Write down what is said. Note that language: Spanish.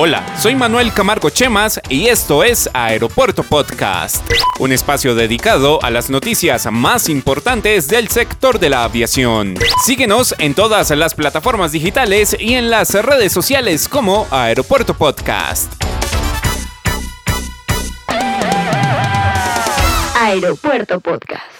Hola, soy Manuel Camargo Chemas y esto es Aeropuerto Podcast, un espacio dedicado a las noticias más importantes del sector de la aviación. Síguenos en todas las plataformas digitales y en las redes sociales como Aeropuerto Podcast. Aeropuerto Podcast.